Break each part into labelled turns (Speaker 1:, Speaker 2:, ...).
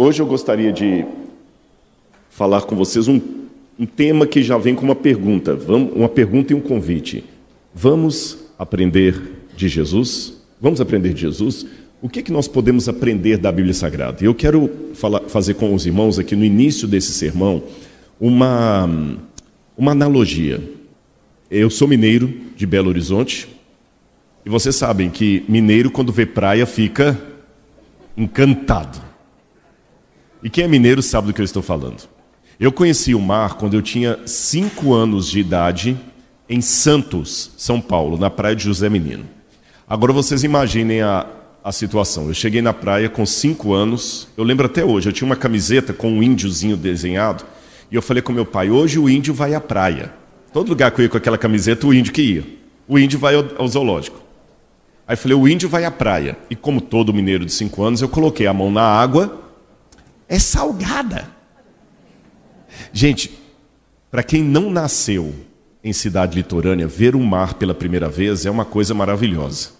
Speaker 1: Hoje eu gostaria de falar com vocês um, um tema que já vem com uma pergunta, vamos, uma pergunta e um convite. Vamos aprender de Jesus? Vamos aprender de Jesus? O que, que nós podemos aprender da Bíblia Sagrada? Eu quero falar, fazer com os irmãos aqui no início desse sermão uma, uma analogia. Eu sou mineiro de Belo Horizonte e vocês sabem que mineiro, quando vê praia, fica encantado. E quem é mineiro sabe do que eu estou falando. Eu conheci o mar quando eu tinha cinco anos de idade em Santos, São Paulo, na praia de José Menino. Agora vocês imaginem a, a situação. Eu cheguei na praia com cinco anos, eu lembro até hoje, eu tinha uma camiseta com um índiozinho desenhado, e eu falei com meu pai, hoje o índio vai à praia. Todo lugar que eu ia com aquela camiseta, o índio que ia. O índio vai ao, ao zoológico. Aí eu falei, o índio vai à praia. E como todo mineiro de cinco anos, eu coloquei a mão na água é salgada. Gente, para quem não nasceu em cidade litorânea, ver o mar pela primeira vez é uma coisa maravilhosa.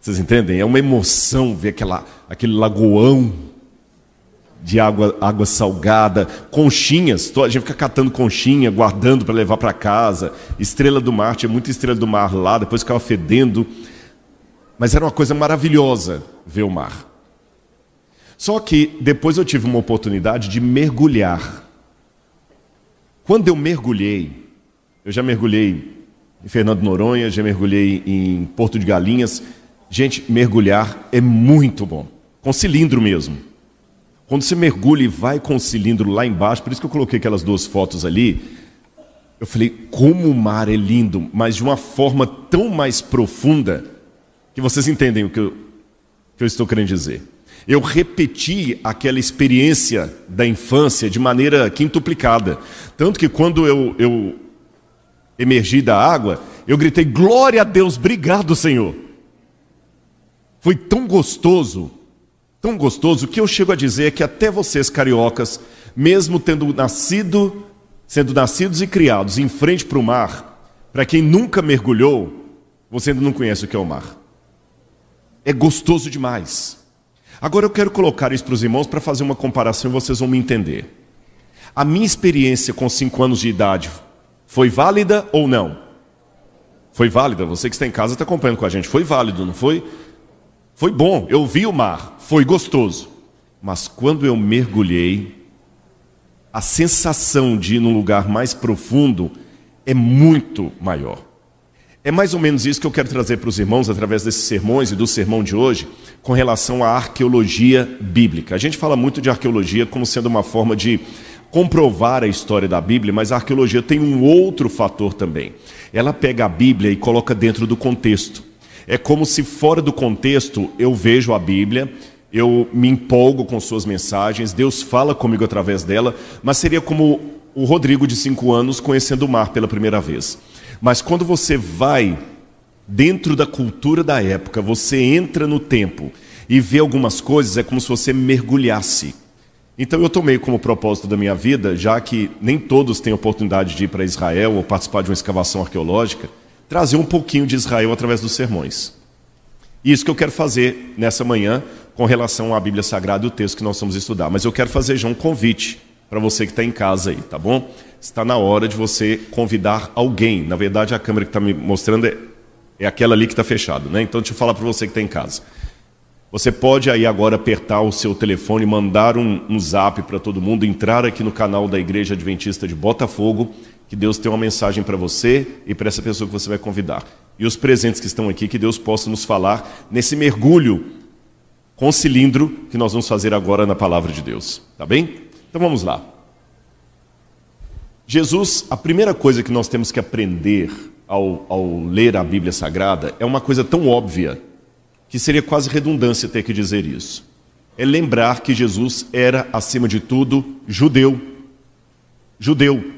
Speaker 1: Vocês entendem? É uma emoção ver aquela, aquele lagoão de água, água salgada, conchinhas, a gente fica catando conchinha, guardando para levar para casa, estrela do mar, tinha muita estrela do mar lá, depois ficava fedendo. Mas era uma coisa maravilhosa ver o mar. Só que depois eu tive uma oportunidade de mergulhar. Quando eu mergulhei, eu já mergulhei em Fernando Noronha, já mergulhei em Porto de Galinhas. Gente, mergulhar é muito bom, com cilindro mesmo. Quando você mergulha e vai com o cilindro lá embaixo, por isso que eu coloquei aquelas duas fotos ali, eu falei, como o mar é lindo, mas de uma forma tão mais profunda, que vocês entendem o que eu, que eu estou querendo dizer eu repeti aquela experiência da infância de maneira quintuplicada. Tanto que quando eu, eu emergi da água, eu gritei: Glória a Deus, obrigado, Senhor. Foi tão gostoso, tão gostoso, que eu chego a dizer que até vocês, cariocas, mesmo tendo nascido, sendo nascidos e criados em frente para o mar, para quem nunca mergulhou, você ainda não conhece o que é o mar. É gostoso demais. Agora eu quero colocar isso para os irmãos para fazer uma comparação e vocês vão me entender. A minha experiência com 5 anos de idade foi válida ou não? Foi válida. Você que está em casa está acompanhando com a gente. Foi válido, não foi? Foi bom. Eu vi o mar. Foi gostoso. Mas quando eu mergulhei, a sensação de ir num lugar mais profundo é muito maior. É mais ou menos isso que eu quero trazer para os irmãos através desses sermões e do sermão de hoje, com relação à arqueologia bíblica. A gente fala muito de arqueologia como sendo uma forma de comprovar a história da Bíblia, mas a arqueologia tem um outro fator também. Ela pega a Bíblia e coloca dentro do contexto. É como se fora do contexto eu vejo a Bíblia, eu me empolgo com suas mensagens, Deus fala comigo através dela, mas seria como o Rodrigo de cinco anos conhecendo o mar pela primeira vez. Mas quando você vai dentro da cultura da época, você entra no tempo e vê algumas coisas, é como se você mergulhasse. Então eu tomei como propósito da minha vida, já que nem todos têm oportunidade de ir para Israel ou participar de uma escavação arqueológica, trazer um pouquinho de Israel através dos sermões. E isso que eu quero fazer nessa manhã com relação à Bíblia Sagrada e o texto que nós vamos estudar. Mas eu quero fazer já um convite para você que está em casa aí, tá bom? Está na hora de você convidar alguém. Na verdade, a câmera que está me mostrando é, é aquela ali que está fechada, né? Então, deixa eu falar para você que está em casa. Você pode aí agora apertar o seu telefone, mandar um, um zap para todo mundo, entrar aqui no canal da Igreja Adventista de Botafogo, que Deus tem uma mensagem para você e para essa pessoa que você vai convidar. E os presentes que estão aqui, que Deus possa nos falar nesse mergulho com cilindro que nós vamos fazer agora na palavra de Deus. Tá bem? Então vamos lá. Jesus, a primeira coisa que nós temos que aprender ao, ao, ler a Bíblia Sagrada é uma coisa tão óbvia que seria quase redundância ter que dizer isso. É lembrar que Jesus era, acima de tudo, judeu. Judeu.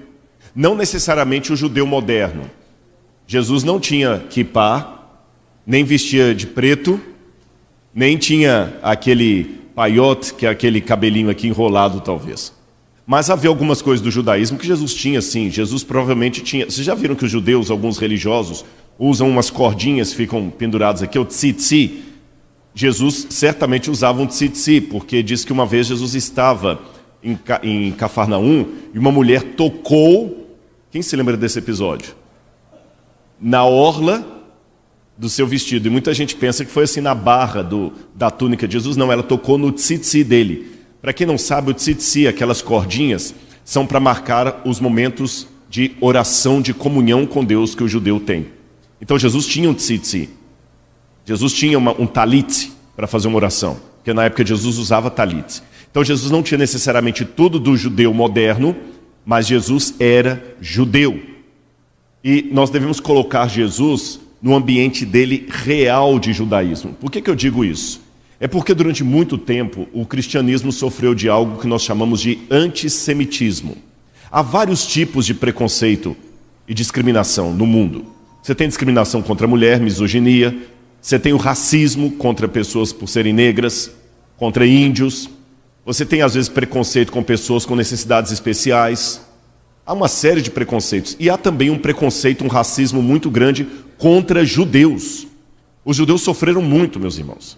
Speaker 1: Não necessariamente o judeu moderno. Jesus não tinha kippah, nem vestia de preto, nem tinha aquele paiote, que é aquele cabelinho aqui enrolado, talvez. Mas havia algumas coisas do judaísmo que Jesus tinha, sim. Jesus provavelmente tinha. Vocês já viram que os judeus, alguns religiosos, usam umas cordinhas, ficam penduradas aqui, o tzitzi. Jesus certamente usava um tzitzi, porque diz que uma vez Jesus estava em, em Cafarnaum e uma mulher tocou. Quem se lembra desse episódio? Na orla do seu vestido. E muita gente pensa que foi assim na barra do, da túnica de Jesus. Não, ela tocou no tzitzi dele. Para quem não sabe, o tzitzi, aquelas cordinhas, são para marcar os momentos de oração, de comunhão com Deus que o judeu tem. Então Jesus tinha um tzitzi. Jesus tinha uma, um talit para fazer uma oração, porque na época Jesus usava talit. Então Jesus não tinha necessariamente tudo do judeu moderno, mas Jesus era judeu. E nós devemos colocar Jesus no ambiente dele real de judaísmo. Por que, que eu digo isso? É porque durante muito tempo o cristianismo sofreu de algo que nós chamamos de antissemitismo. Há vários tipos de preconceito e discriminação no mundo. Você tem discriminação contra a mulher, misoginia, você tem o racismo contra pessoas por serem negras, contra índios. Você tem, às vezes, preconceito com pessoas com necessidades especiais. Há uma série de preconceitos. E há também um preconceito, um racismo muito grande contra judeus. Os judeus sofreram muito, meus irmãos.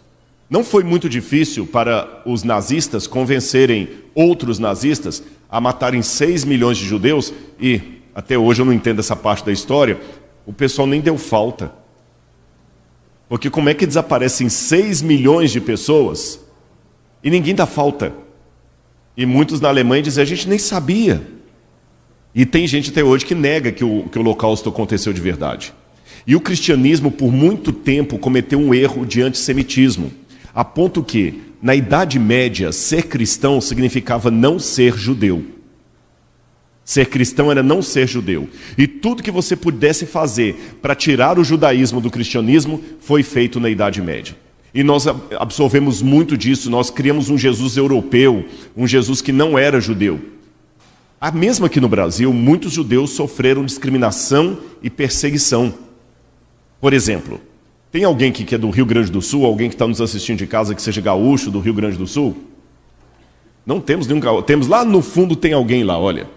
Speaker 1: Não foi muito difícil para os nazistas convencerem outros nazistas a matarem 6 milhões de judeus, e até hoje eu não entendo essa parte da história, o pessoal nem deu falta. Porque como é que desaparecem 6 milhões de pessoas e ninguém dá falta? E muitos na Alemanha dizem, a gente nem sabia. E tem gente até hoje que nega que o, que o Holocausto aconteceu de verdade. E o cristianismo, por muito tempo, cometeu um erro de antissemitismo, a ponto que, na Idade Média, ser cristão significava não ser judeu. Ser cristão era não ser judeu. E tudo que você pudesse fazer para tirar o judaísmo do cristianismo foi feito na Idade Média. E nós absorvemos muito disso, nós criamos um Jesus europeu, um Jesus que não era judeu. A mesma aqui no Brasil, muitos judeus sofreram discriminação e perseguição. Por exemplo, tem alguém que é do Rio Grande do Sul, alguém que está nos assistindo de casa que seja gaúcho do Rio Grande do Sul? Não temos nenhum gaúcho. Temos lá no fundo tem alguém lá, olha.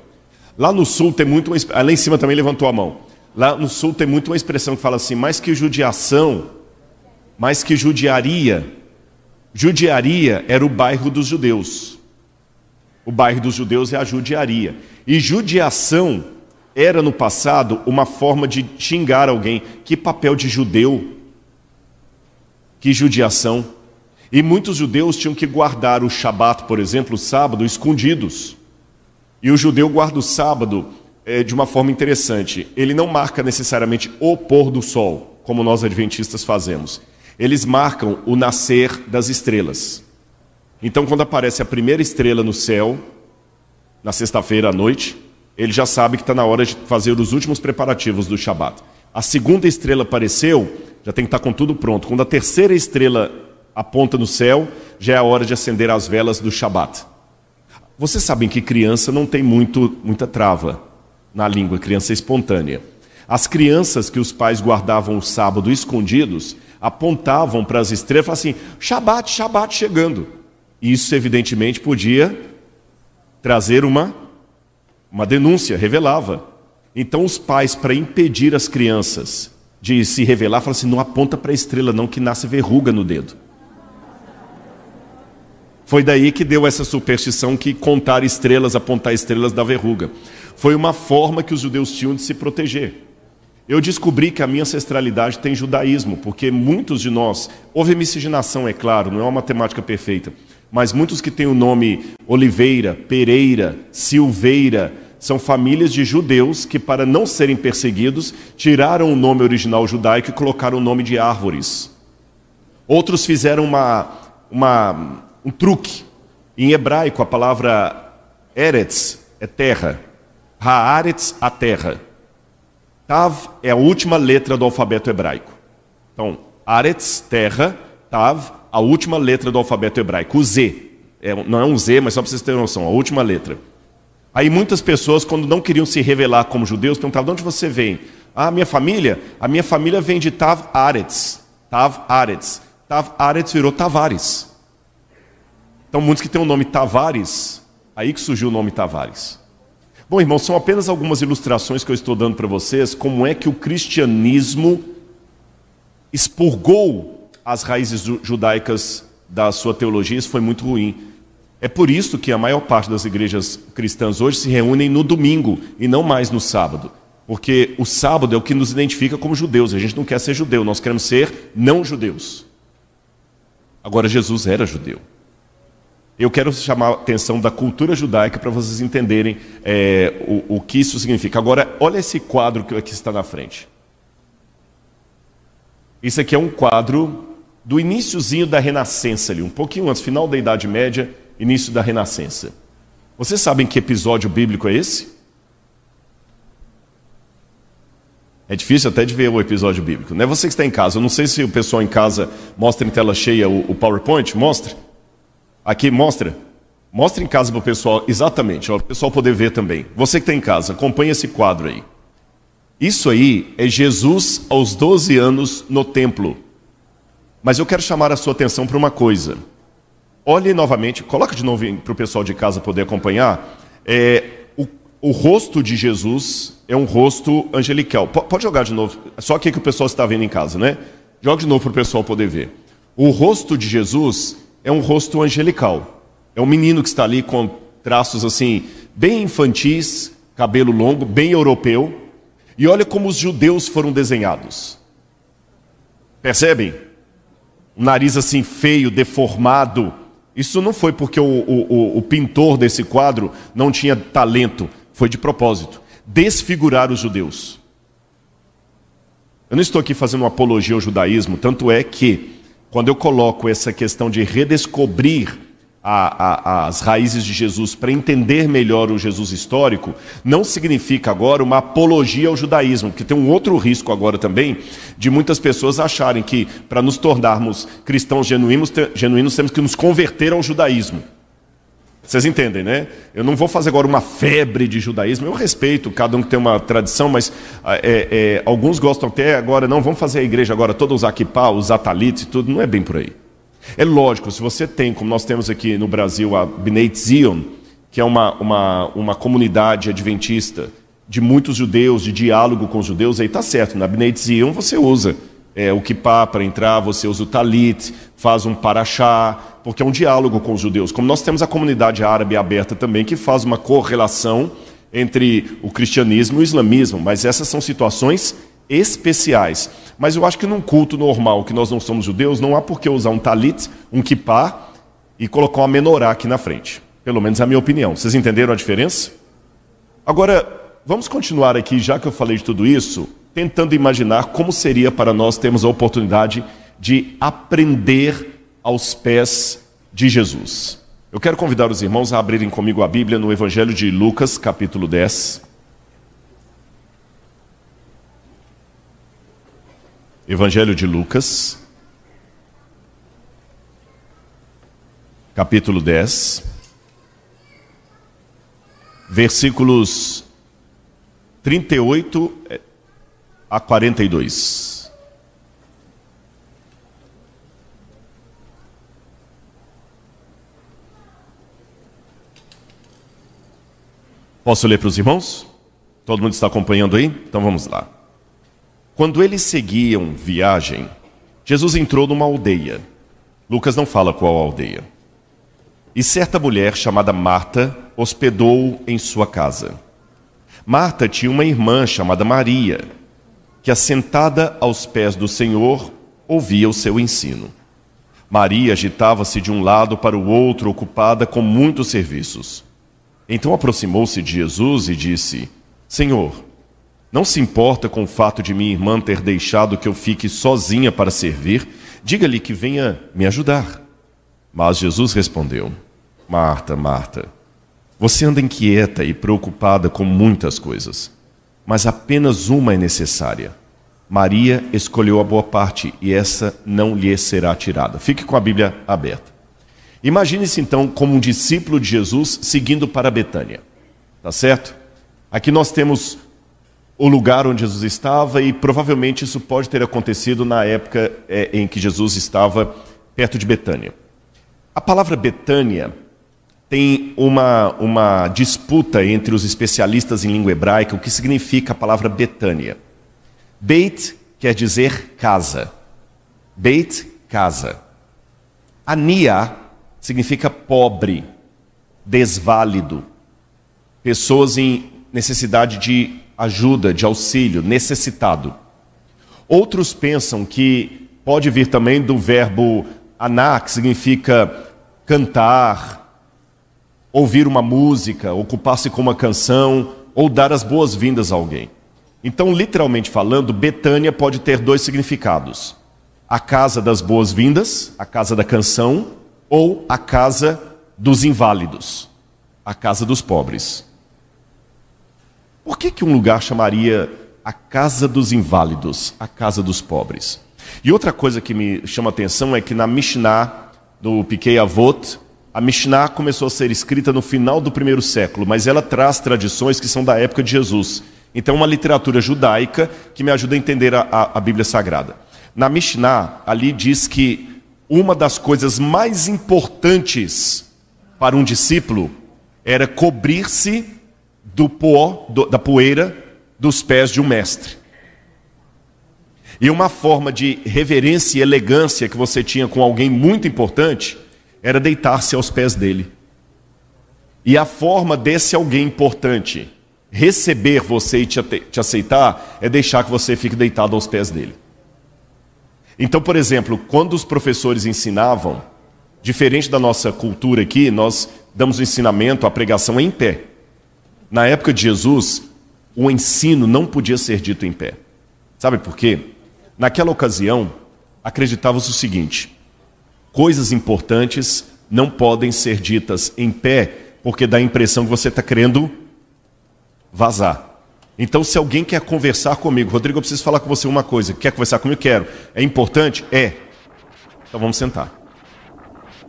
Speaker 1: Lá no sul tem muito uma, lá em cima também levantou a mão. Lá no sul tem muito uma expressão que fala assim: mais que judiação, mais que judiaria. Judiaria era o bairro dos judeus. O bairro dos judeus é a judiaria. E judiação era no passado uma forma de xingar alguém. Que papel de judeu? Que judiação. E muitos judeus tinham que guardar o Shabat, por exemplo, o sábado, escondidos. E o judeu guarda o sábado é, de uma forma interessante. Ele não marca necessariamente o pôr do sol, como nós adventistas fazemos. Eles marcam o nascer das estrelas. Então, quando aparece a primeira estrela no céu, na sexta-feira à noite, ele já sabe que está na hora de fazer os últimos preparativos do Shabat. A segunda estrela apareceu, já tem que estar tá com tudo pronto. Quando a terceira estrela aponta no céu, já é a hora de acender as velas do Shabat. Vocês sabem que criança não tem muito, muita trava na língua, criança espontânea. As crianças que os pais guardavam o sábado escondidos apontavam para as estrelas e falavam assim: Shabat, Shabat chegando. Isso, evidentemente, podia trazer uma, uma denúncia, revelava. Então, os pais, para impedir as crianças de se revelar, falavam assim: não aponta para a estrela, não, que nasce verruga no dedo. Foi daí que deu essa superstição que contar estrelas, apontar estrelas da verruga. Foi uma forma que os judeus tinham de se proteger. Eu descobri que a minha ancestralidade tem judaísmo, porque muitos de nós, houve miscigenação, é claro, não é uma matemática perfeita, mas muitos que têm o nome Oliveira, Pereira, Silveira, são famílias de judeus que, para não serem perseguidos, tiraram o nome original judaico e colocaram o nome de árvores. Outros fizeram uma, uma um truque. Em hebraico, a palavra Eretz é terra. Haaretz, a terra. Tav é a última letra do alfabeto hebraico. Então, Aretz, terra. Tav, a última letra do alfabeto hebraico. O Z. É, não é um Z, mas só para vocês terem noção, a última letra. Aí muitas pessoas, quando não queriam se revelar como judeus, perguntavam: de onde você vem? Ah, minha família? A minha família vem de Tav Aretz. Tav Aretz. Tav Aretz virou Tavares. Então, muitos que têm o nome Tavares, aí que surgiu o nome Tavares. Bom, irmãos, são apenas algumas ilustrações que eu estou dando para vocês, como é que o cristianismo expurgou as raízes judaicas das suas teologias foi muito ruim. É por isso que a maior parte das igrejas cristãs hoje se reúnem no domingo e não mais no sábado. Porque o sábado é o que nos identifica como judeus. A gente não quer ser judeu, nós queremos ser não judeus. Agora, Jesus era judeu. Eu quero chamar a atenção da cultura judaica para vocês entenderem é, o, o que isso significa. Agora, olha esse quadro que aqui está na frente. Isso aqui é um quadro do iníciozinho da Renascença ali, um pouquinho antes, final da Idade Média, início da Renascença. Vocês sabem que episódio bíblico é esse? É difícil até de ver o episódio bíblico. Não é você que está em casa. Eu não sei se o pessoal em casa mostra em tela cheia o, o PowerPoint. Mostra. Aqui, mostra. Mostra em casa para o pessoal, exatamente, para o pessoal poder ver também. Você que está em casa, acompanha esse quadro aí. Isso aí é Jesus aos 12 anos no templo. Mas eu quero chamar a sua atenção para uma coisa. Olhe novamente, coloca de novo para o pessoal de casa poder acompanhar. É, o, o, rosto de Jesus é um rosto angelical. P pode jogar de novo, só aqui que o pessoal está vendo em casa, né? Joga de novo para o pessoal poder ver. O rosto de Jesus é um rosto angelical. É um menino que está ali com traços assim, bem infantis, cabelo longo, bem europeu. E olha como os judeus foram desenhados. Percebem? um nariz assim feio, deformado. Isso não foi porque o, o, o, pintor desse quadro não tinha talento, foi de propósito desfigurar os judeus. Eu não estou aqui fazendo uma apologia ao judaísmo, tanto é que, quando eu coloco essa questão de redescobrir a, a, as raízes de Jesus para entender melhor o Jesus histórico, não significa agora uma apologia ao judaísmo, porque tem um outro risco agora também de muitas pessoas acharem que para nos tornarmos cristãos genuínos, genuínos temos que nos converter ao judaísmo. Vocês entendem, né? Eu não vou fazer agora uma febre de judaísmo. Eu respeito, cada um que tem uma tradição, mas é, é, alguns gostam até agora, não, vamos fazer a igreja agora toda usar kippah, usar talit e tudo. Não é bem por aí. É lógico, se você tem, como nós temos aqui no Brasil, a Bnei Zion, que é uma, uma, uma comunidade adventista de muitos judeus, de diálogo com os judeus, aí está certo. Na Bnei Zion você usa é, o kippah para entrar, você usa o talit, faz um paraxá, porque é um diálogo com os judeus. Como nós temos a comunidade árabe aberta também, que faz uma correlação entre o cristianismo e o islamismo, mas essas são situações especiais. Mas eu acho que num culto normal, que nós não somos judeus, não há por que usar um talit, um kippah e colocar uma menorá aqui na frente. Pelo menos é a minha opinião. Vocês entenderam a diferença? Agora, vamos continuar aqui, já que eu falei de tudo isso, tentando imaginar como seria para nós termos a oportunidade de aprender aos pés de Jesus. Eu quero convidar os irmãos a abrirem comigo a Bíblia no Evangelho de Lucas, capítulo 10. Evangelho de Lucas, capítulo 10, versículos 38 a 42. Posso ler para os irmãos? Todo mundo está acompanhando aí? Então vamos lá. Quando eles seguiam viagem, Jesus entrou numa aldeia. Lucas não fala qual aldeia. E certa mulher chamada Marta hospedou em sua casa. Marta tinha uma irmã chamada Maria, que assentada aos pés do Senhor ouvia o seu ensino. Maria agitava-se de um lado para o outro, ocupada com muitos serviços. Então aproximou-se de Jesus e disse: Senhor, não se importa com o fato de minha irmã ter deixado que eu fique sozinha para servir? Diga-lhe que venha me ajudar. Mas Jesus respondeu: Marta, Marta, você anda inquieta e preocupada com muitas coisas, mas apenas uma é necessária. Maria escolheu a boa parte e essa não lhe será tirada. Fique com a Bíblia aberta. Imagine-se então como um discípulo de Jesus seguindo para Betânia. Tá certo? Aqui nós temos o lugar onde Jesus estava e provavelmente isso pode ter acontecido na época é, em que Jesus estava perto de Betânia. A palavra Betânia tem uma, uma disputa entre os especialistas em língua hebraica o que significa a palavra Betânia. Beit quer dizer casa. Beit, casa. Ania significa pobre, desválido, pessoas em necessidade de ajuda, de auxílio, necessitado. Outros pensam que pode vir também do verbo aná, que significa cantar, ouvir uma música, ocupar-se com uma canção ou dar as boas-vindas a alguém. Então, literalmente falando, Betânia pode ter dois significados: a casa das boas-vindas, a casa da canção, ou a casa dos inválidos, a casa dos pobres. Por que, que um lugar chamaria a casa dos inválidos, a casa dos pobres? E outra coisa que me chama a atenção é que na Mishnah, do Piquet Avot, a Mishnah começou a ser escrita no final do primeiro século, mas ela traz tradições que são da época de Jesus. Então, uma literatura judaica que me ajuda a entender a, a, a Bíblia Sagrada. Na Mishnah, ali diz que uma das coisas mais importantes para um discípulo era cobrir-se do pó, do, da poeira dos pés de um mestre. E uma forma de reverência e elegância que você tinha com alguém muito importante era deitar-se aos pés dele. E a forma desse alguém importante receber você e te, te aceitar é deixar que você fique deitado aos pés dele. Então, por exemplo, quando os professores ensinavam, diferente da nossa cultura aqui, nós damos o ensinamento, a pregação em pé. Na época de Jesus, o ensino não podia ser dito em pé. Sabe por quê? Naquela ocasião, acreditava-se o seguinte: coisas importantes não podem ser ditas em pé, porque dá a impressão que você está querendo vazar. Então, se alguém quer conversar comigo, Rodrigo, eu preciso falar com você uma coisa. Quer conversar comigo? Quero. É importante? É. Então vamos sentar.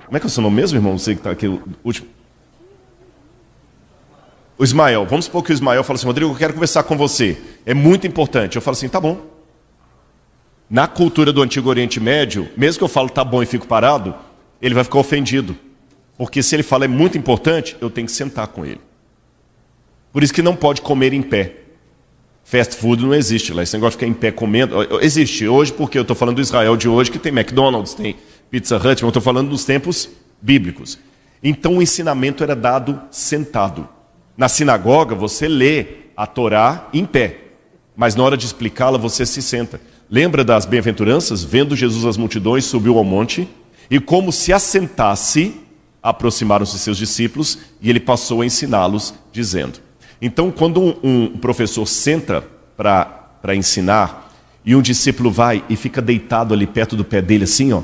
Speaker 1: Como é que é o seu nome mesmo, irmão? Você que está aqui, último. O Ismael, vamos supor que o Ismael fala assim, Rodrigo, eu quero conversar com você. É muito importante. Eu falo assim, tá bom. Na cultura do Antigo Oriente Médio, mesmo que eu falo tá bom e fico parado, ele vai ficar ofendido. Porque se ele fala é muito importante, eu tenho que sentar com ele. Por isso que não pode comer em pé. Fast food não existe lá. Esse negócio de ficar em pé comendo. Existe hoje, porque eu estou falando do Israel de hoje, que tem McDonald's, tem Pizza Hut, mas eu estou falando dos tempos bíblicos. Então o ensinamento era dado sentado. Na sinagoga, você lê a Torá em pé, mas na hora de explicá-la, você se senta. Lembra das bem-aventuranças? Vendo Jesus as multidões, subiu ao monte, e como se assentasse, aproximaram-se seus discípulos, e ele passou a ensiná-los, dizendo: então, quando um, professor senta para ensinar e um discípulo vai e fica deitado ali perto do pé dele, assim, ó,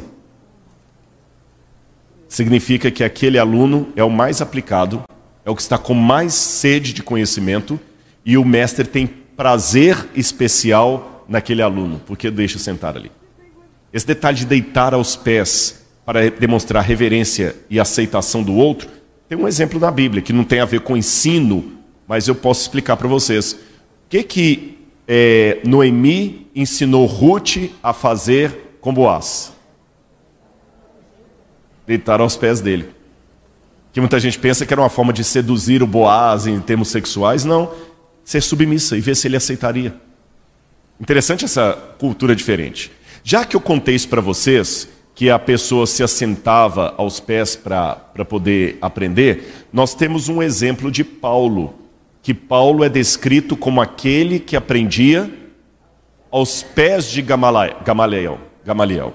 Speaker 1: significa que aquele aluno é o mais aplicado, é o que está com mais sede de conhecimento e o mestre tem prazer especial naquele aluno, porque deixa sentar ali. Esse detalhe de deitar aos pés para demonstrar reverência e aceitação do outro, tem um exemplo na Bíblia que não tem a ver com ensino mas eu posso explicar para vocês. O que que é, Noemi ensinou Ruth a fazer com Boaz? Deitar aos pés dele. Que muita gente pensa que era uma forma de seduzir o Boaz em termos sexuais. Não, ser submissa e ver se ele aceitaria. Interessante essa cultura diferente. Já que eu contei isso para vocês, que a pessoa se assentava aos pés para poder aprender, nós temos um exemplo de Paulo que Paulo é descrito como aquele que aprendia aos pés de Gamaliel. Gamaliel.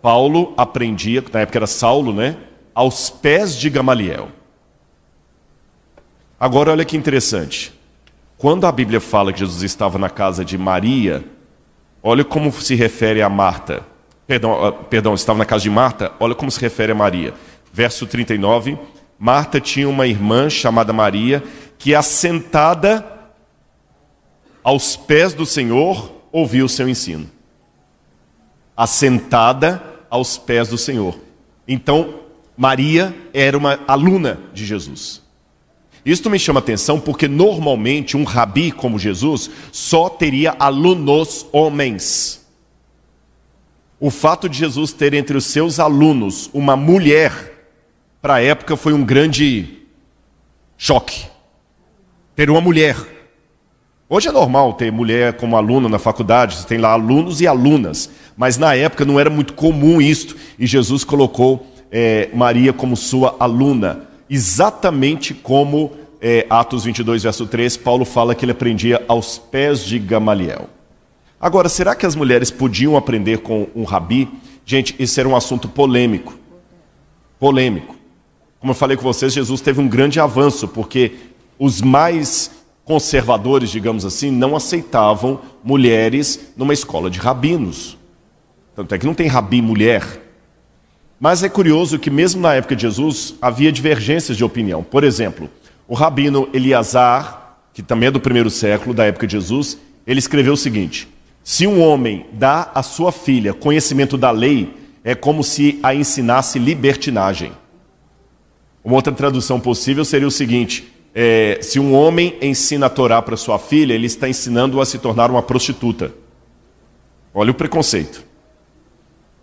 Speaker 1: Paulo aprendia, na época era Saulo, né? Aos pés de Gamaliel. Agora olha que interessante. Quando a Bíblia fala que Jesus estava na casa de Maria, olha como se refere a Marta. Perdão, perdão, estava na casa de Marta, olha como se refere a Maria. Verso 39, Marta tinha uma irmã chamada Maria que assentada aos pés do Senhor ouviu o seu ensino. Assentada aos pés do Senhor. Então, Maria era uma aluna de Jesus. Isto me chama atenção porque normalmente um rabi como Jesus só teria alunos homens. O fato de Jesus ter entre os seus alunos uma mulher, para a época foi um grande choque ter uma mulher. Hoje é normal ter mulher como aluna na faculdade, você tem lá alunos e alunas, mas na época não era muito comum isto, e Jesus colocou é, Maria como sua aluna, exatamente como é, Atos 22, verso 3, Paulo fala que ele aprendia aos pés de Gamaliel. Agora, será que as mulheres podiam aprender com um rabi? Gente, isso era um assunto polêmico. Polêmico. Como eu falei com vocês, Jesus teve um grande avanço, porque os mais conservadores, digamos assim, não aceitavam mulheres numa escola de rabinos. Tanto é que não tem rabi mulher. Mas é curioso que, mesmo na época de Jesus, havia divergências de opinião. Por exemplo, o rabino Eliasar, que também é do primeiro século, da época de Jesus, ele escreveu o seguinte: Se um homem dá à sua filha conhecimento da lei, é como se a ensinasse libertinagem. Uma outra tradução possível seria o seguinte: é, se um homem ensina a Torá para sua filha, ele está ensinando-a a se tornar uma prostituta. Olha o preconceito.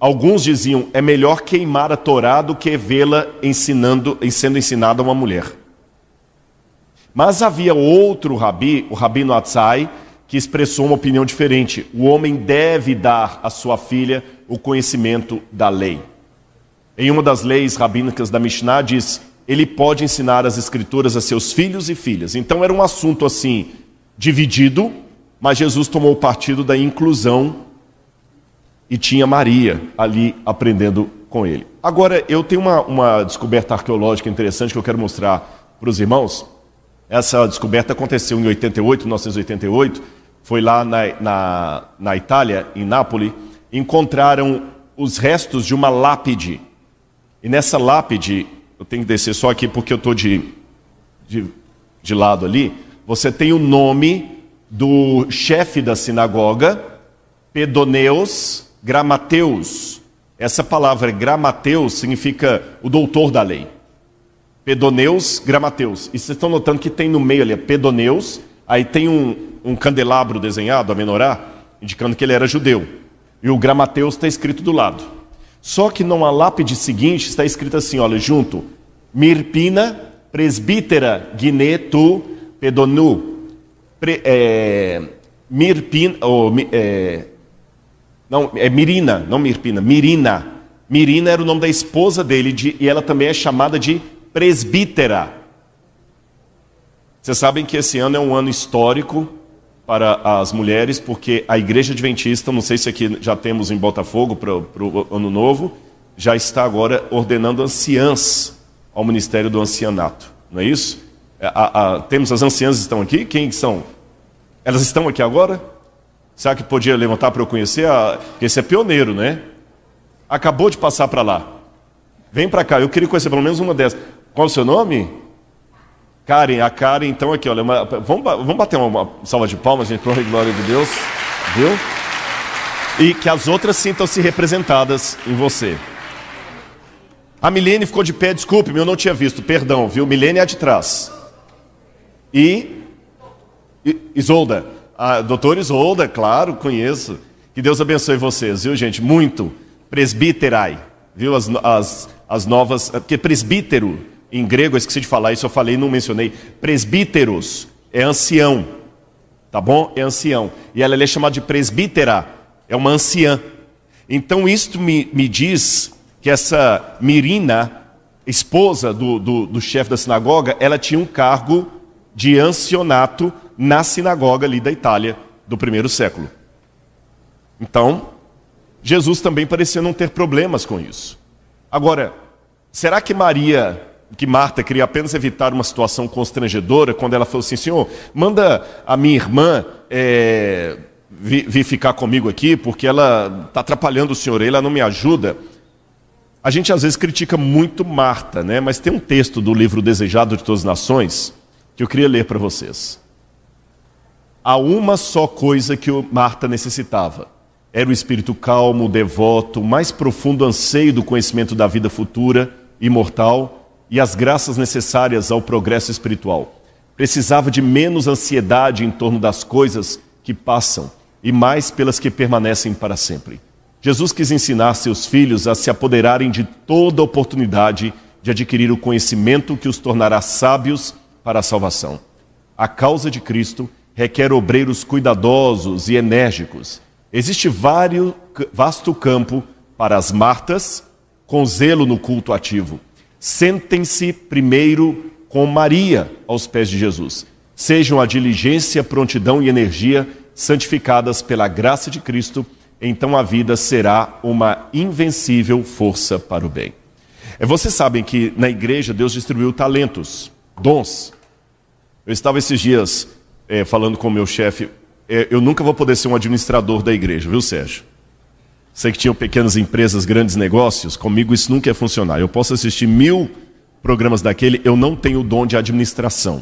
Speaker 1: Alguns diziam é melhor queimar a Torá do que vê-la ensinando, sendo ensinada a uma mulher. Mas havia outro rabi, o rabino Atzai, que expressou uma opinião diferente. O homem deve dar à sua filha o conhecimento da lei. Em uma das leis rabínicas da Mishnah diz: ele pode ensinar as escrituras a seus filhos e filhas. Então era um assunto assim dividido, mas Jesus tomou o partido da inclusão e tinha Maria ali aprendendo com ele. Agora eu tenho uma, uma descoberta arqueológica interessante que eu quero mostrar para os irmãos. Essa descoberta aconteceu em 88, 1988, foi lá na, na, na Itália, em Nápoles, encontraram os restos de uma lápide. E nessa lápide, eu tenho que descer só aqui porque eu estou de, de, de lado ali, você tem o nome do chefe da sinagoga, Pedoneus Gramateus. Essa palavra Gramateus significa o doutor da lei. Pedoneus, Gramateus. E vocês estão notando que tem no meio ali, é Pedoneus, aí tem um, um candelabro desenhado, a menorá, indicando que ele era judeu. E o Gramateus está escrito do lado. Só que numa lápide seguinte está escrito assim, olha, junto, Mirpina, presbítera, guinetu, pedonu. Pre, é, Mirpina, ou, é, não, é Mirina, não Mirpina, Mirina. Mirina era o nome da esposa dele de, e ela também é chamada de presbítera. Vocês sabem que esse ano é um ano histórico para as mulheres, porque a Igreja Adventista, não sei se aqui já temos em Botafogo para o ano novo, já está agora ordenando anciãs ao ministério do ancianato, não é isso? É, a, a, temos as anciãs estão aqui? Quem são? Elas estão aqui agora? Será que podia levantar para eu conhecer? A... Porque esse é pioneiro, né? Acabou de passar para lá. Vem para cá, eu queria conhecer pelo menos uma dessas. Qual é o seu nome? Karen, a Karen, então aqui, olha, uma, vamos, vamos bater uma, salva de palmas, gente, para a glória de Deus, viu? E que as outras sintam-se representadas em você. A Milene ficou de pé, desculpe, eu não tinha visto, perdão, viu? Milene é de trás. E, e Isolda, a doutora Isolda, claro, conheço. Que Deus abençoe vocês, viu, gente? Muito. Presbiterai, viu? As, as, as novas. Porque presbítero, em grego, eu esqueci de falar isso, eu falei não mencionei. Presbíteros é ancião, tá bom? É ancião. E ela é chamada de presbítera, é uma anciã. Então, isto me, me diz que essa Mirina, esposa do, do, do chefe da sinagoga, ela tinha um cargo de ancianato na sinagoga ali da Itália do primeiro século. Então, Jesus também parecia não ter problemas com isso. Agora, será que Maria, que Marta queria apenas evitar uma situação constrangedora quando ela falou assim: Senhor, manda a minha irmã é, vir, ficar comigo aqui, porque ela está atrapalhando o Senhor, ela não me ajuda. A gente às vezes critica muito Marta, né? mas tem um texto do livro Desejado de Todas as Nações que eu queria ler para vocês. Há uma só coisa que Marta necessitava. Era o espírito calmo, devoto, o mais profundo anseio do conhecimento da vida futura, imortal e as graças necessárias ao progresso espiritual. Precisava de menos ansiedade em torno das coisas que passam e mais pelas que permanecem para sempre. Jesus quis ensinar seus filhos a se apoderarem de toda oportunidade de adquirir o conhecimento que os tornará sábios para a salvação. A causa de Cristo requer obreiros cuidadosos e enérgicos. Existe vasto campo para as Martas com zelo no culto ativo. Sentem-se primeiro com Maria aos pés de Jesus. Sejam a diligência, prontidão e energia santificadas pela graça de Cristo, então a vida será uma invencível força para o bem. É, vocês sabem que na igreja Deus distribuiu talentos, dons. Eu estava esses dias é, falando com o meu chefe, é, eu nunca vou poder ser um administrador da igreja, viu, Sérgio? Sei que tinham pequenas empresas, grandes negócios, comigo isso nunca ia funcionar. Eu posso assistir mil programas daquele, eu não tenho o dom de administração.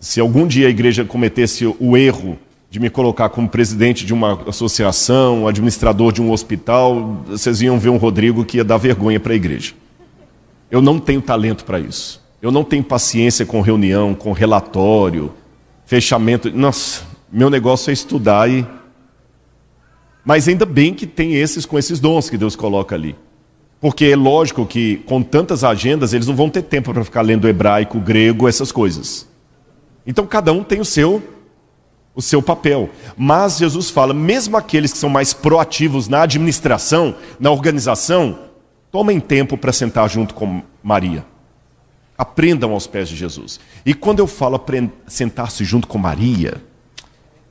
Speaker 1: Se algum dia a igreja cometesse o erro de me colocar como presidente de uma associação, administrador de um hospital, vocês iam ver um Rodrigo que ia dar vergonha para a igreja. Eu não tenho talento para isso. Eu não tenho paciência com reunião, com relatório, fechamento. Nossa, meu negócio é estudar e. Mas ainda bem que tem esses com esses dons que Deus coloca ali. Porque é lógico que com tantas agendas eles não vão ter tempo para ficar lendo hebraico, grego, essas coisas. Então cada um tem o seu o seu papel. Mas Jesus fala, mesmo aqueles que são mais proativos na administração, na organização, tomem tempo para sentar junto com Maria. Aprendam aos pés de Jesus. E quando eu falo sentar-se junto com Maria,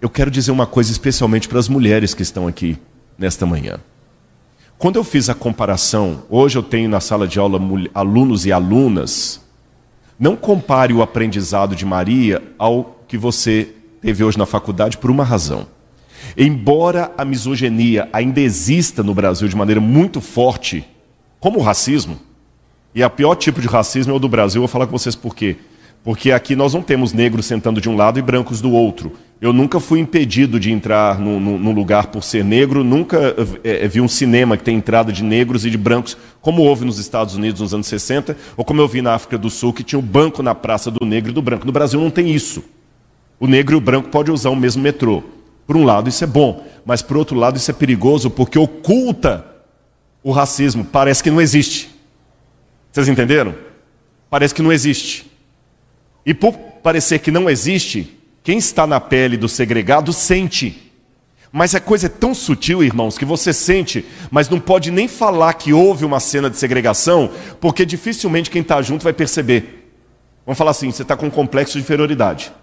Speaker 1: eu quero dizer uma coisa especialmente para as mulheres que estão aqui nesta manhã. Quando eu fiz a comparação, hoje eu tenho na sala de aula alunos e alunas, não compare o aprendizado de Maria ao que você teve hoje na faculdade por uma razão. Embora a misoginia ainda exista no Brasil de maneira muito forte, como o racismo, e o pior tipo de racismo é o do Brasil, eu vou falar com vocês por quê. Porque aqui nós não temos negros sentando de um lado e brancos do outro. Eu nunca fui impedido de entrar num, lugar por ser negro, nunca é, vi um cinema que tem entrada de negros e de brancos, como houve nos Estados Unidos nos anos 60, ou como eu vi na África do Sul, que tinha o um banco na praça do negro e do branco. No Brasil não tem isso. O negro e o branco podem usar o mesmo metrô. Por um lado, isso é bom, mas por outro lado, isso é perigoso porque oculta o racismo. Parece que não existe. Vocês entenderam? Parece que não existe. E por parecer que não existe, quem está na pele do segregado sente. Mas a coisa é tão sutil, irmãos, que você sente, mas não pode nem falar que houve uma cena de segregação, porque dificilmente quem está junto vai perceber. Vamos falar assim: você está com um complexo de inferioridade.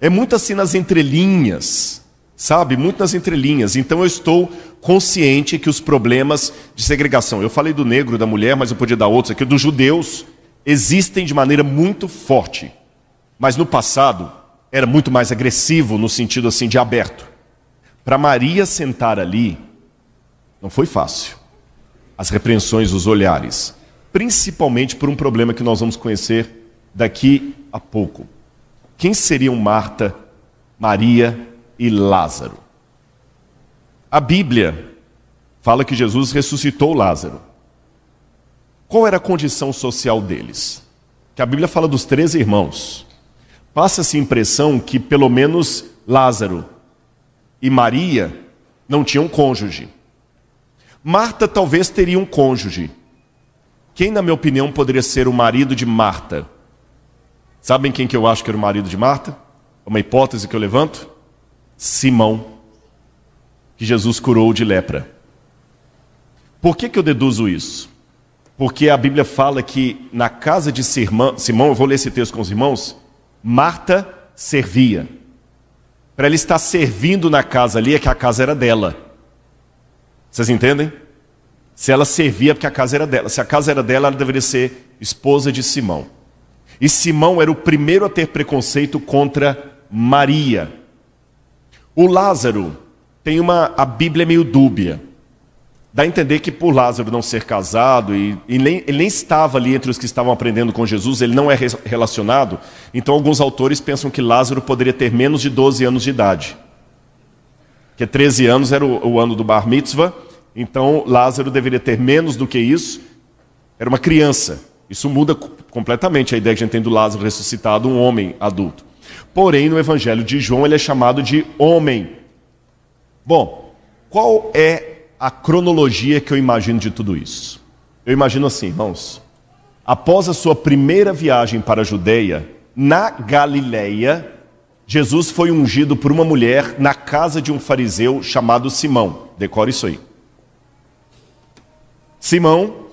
Speaker 1: É muito assim nas entrelinhas, sabe? Muito nas entrelinhas. Então eu estou consciente que os problemas de segregação, eu falei do negro, da mulher, mas eu podia dar outros aqui, dos judeus, existem de maneira muito forte. Mas no passado era muito mais agressivo no sentido assim de aberto. Para Maria sentar ali não foi fácil. As repreensões, os olhares, principalmente por um problema que nós vamos conhecer daqui a pouco. Quem seriam Marta, Maria e Lázaro? A Bíblia fala que Jesus ressuscitou Lázaro. Qual era a condição social deles? Que a Bíblia fala dos três irmãos. Passa-se a impressão que pelo menos Lázaro e Maria não tinham cônjuge. Marta talvez teria um cônjuge. Quem, na minha opinião, poderia ser o marido de Marta? Sabem quem que eu acho que era o marido de Marta? Uma hipótese que eu levanto? Simão, que Jesus curou de lepra. Por que, que eu deduzo isso? Porque a Bíblia fala que na casa de Simão, Simão, eu vou ler esse texto com os irmãos, Marta servia. Para ela estar servindo na casa ali, é que a casa era dela. Vocês entendem? Se ela servia, é porque a casa era dela. Se a casa era dela, ela deveria ser esposa de Simão. E Simão era o primeiro a ter preconceito contra Maria. O Lázaro tem uma. A Bíblia é meio dúbia. Dá a entender que por Lázaro não ser casado, e, e nem, ele nem estava ali entre os que estavam aprendendo com Jesus, ele não é relacionado. Então, alguns autores pensam que Lázaro poderia ter menos de 12 anos de idade. Que 13 anos era o, o ano do Bar Mitzvah, então Lázaro deveria ter menos do que isso. Era uma criança. Isso muda completamente a ideia que a gente tem do Lázaro ressuscitado, um homem adulto. Porém, no Evangelho de João, ele é chamado de homem. Bom, qual é a cronologia que eu imagino de tudo isso? Eu imagino assim, irmãos. Após a sua primeira viagem para a Judéia, na Galileia, Jesus foi ungido por uma mulher na casa de um fariseu chamado Simão. Decore isso aí. Simão